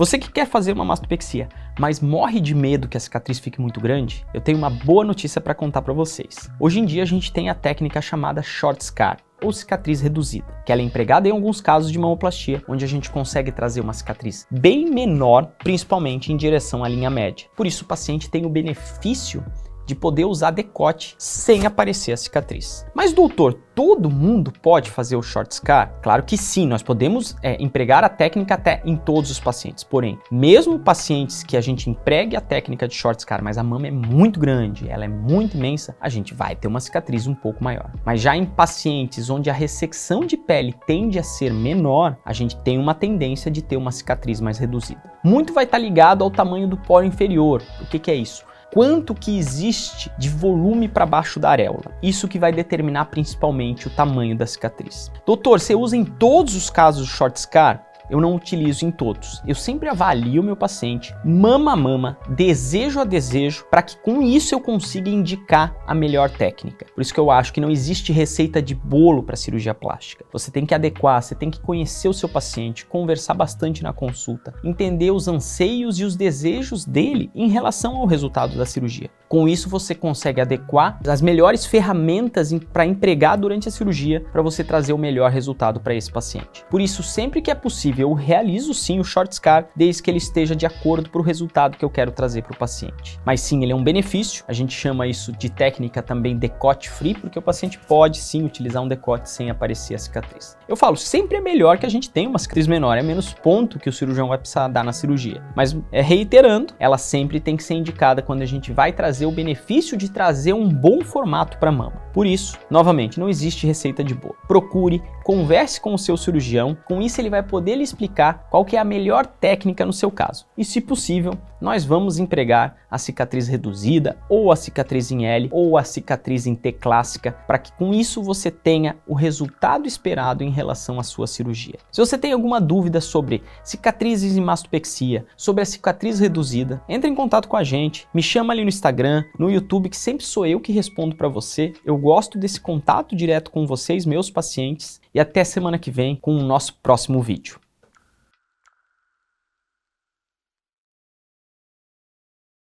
Você que quer fazer uma mastopexia, mas morre de medo que a cicatriz fique muito grande, eu tenho uma boa notícia para contar para vocês. Hoje em dia a gente tem a técnica chamada short scar ou cicatriz reduzida, que ela é empregada em alguns casos de mamoplastia, onde a gente consegue trazer uma cicatriz bem menor, principalmente em direção à linha média. Por isso o paciente tem o benefício de poder usar decote sem aparecer a cicatriz. Mas doutor, todo mundo pode fazer o short scar? Claro que sim, nós podemos é, empregar a técnica até em todos os pacientes. Porém, mesmo pacientes que a gente empregue a técnica de short scar, mas a mama é muito grande, ela é muito imensa, a gente vai ter uma cicatriz um pouco maior. Mas já em pacientes onde a ressecção de pele tende a ser menor, a gente tem uma tendência de ter uma cicatriz mais reduzida. Muito vai estar ligado ao tamanho do poro inferior. O que, que é isso? Quanto que existe de volume para baixo da areola. Isso que vai determinar principalmente o tamanho da cicatriz. Doutor, você usa em todos os casos short scar? Eu não utilizo em todos. Eu sempre avalio o meu paciente, mama a mama, desejo a desejo, para que com isso eu consiga indicar a melhor técnica. Por isso que eu acho que não existe receita de bolo para cirurgia plástica. Você tem que adequar, você tem que conhecer o seu paciente, conversar bastante na consulta, entender os anseios e os desejos dele em relação ao resultado da cirurgia. Com isso você consegue adequar as melhores ferramentas para empregar durante a cirurgia para você trazer o melhor resultado para esse paciente. Por isso, sempre que é possível eu realizo sim o short scar, desde que ele esteja de acordo para o resultado que eu quero trazer para o paciente. Mas sim, ele é um benefício, a gente chama isso de técnica também decote free, porque o paciente pode sim utilizar um decote sem aparecer a cicatriz. Eu falo, sempre é melhor que a gente tenha uma cicatriz menor, é menos ponto que o cirurgião vai precisar dar na cirurgia. Mas é reiterando, ela sempre tem que ser indicada quando a gente vai trazer o benefício de trazer um bom formato para a mama. Por isso, novamente, não existe receita de bolo. Procure, converse com o seu cirurgião, com isso ele vai poder lhe explicar qual que é a melhor técnica no seu caso. E se possível, nós vamos empregar a cicatriz reduzida, ou a cicatriz em L, ou a cicatriz em T clássica, para que com isso você tenha o resultado esperado em relação à sua cirurgia. Se você tem alguma dúvida sobre cicatrizes em mastopexia, sobre a cicatriz reduzida, entre em contato com a gente, me chama ali no Instagram, no YouTube, que sempre sou eu que respondo para você. Eu gosto desse contato direto com vocês, meus pacientes, e até semana que vem com o nosso próximo vídeo.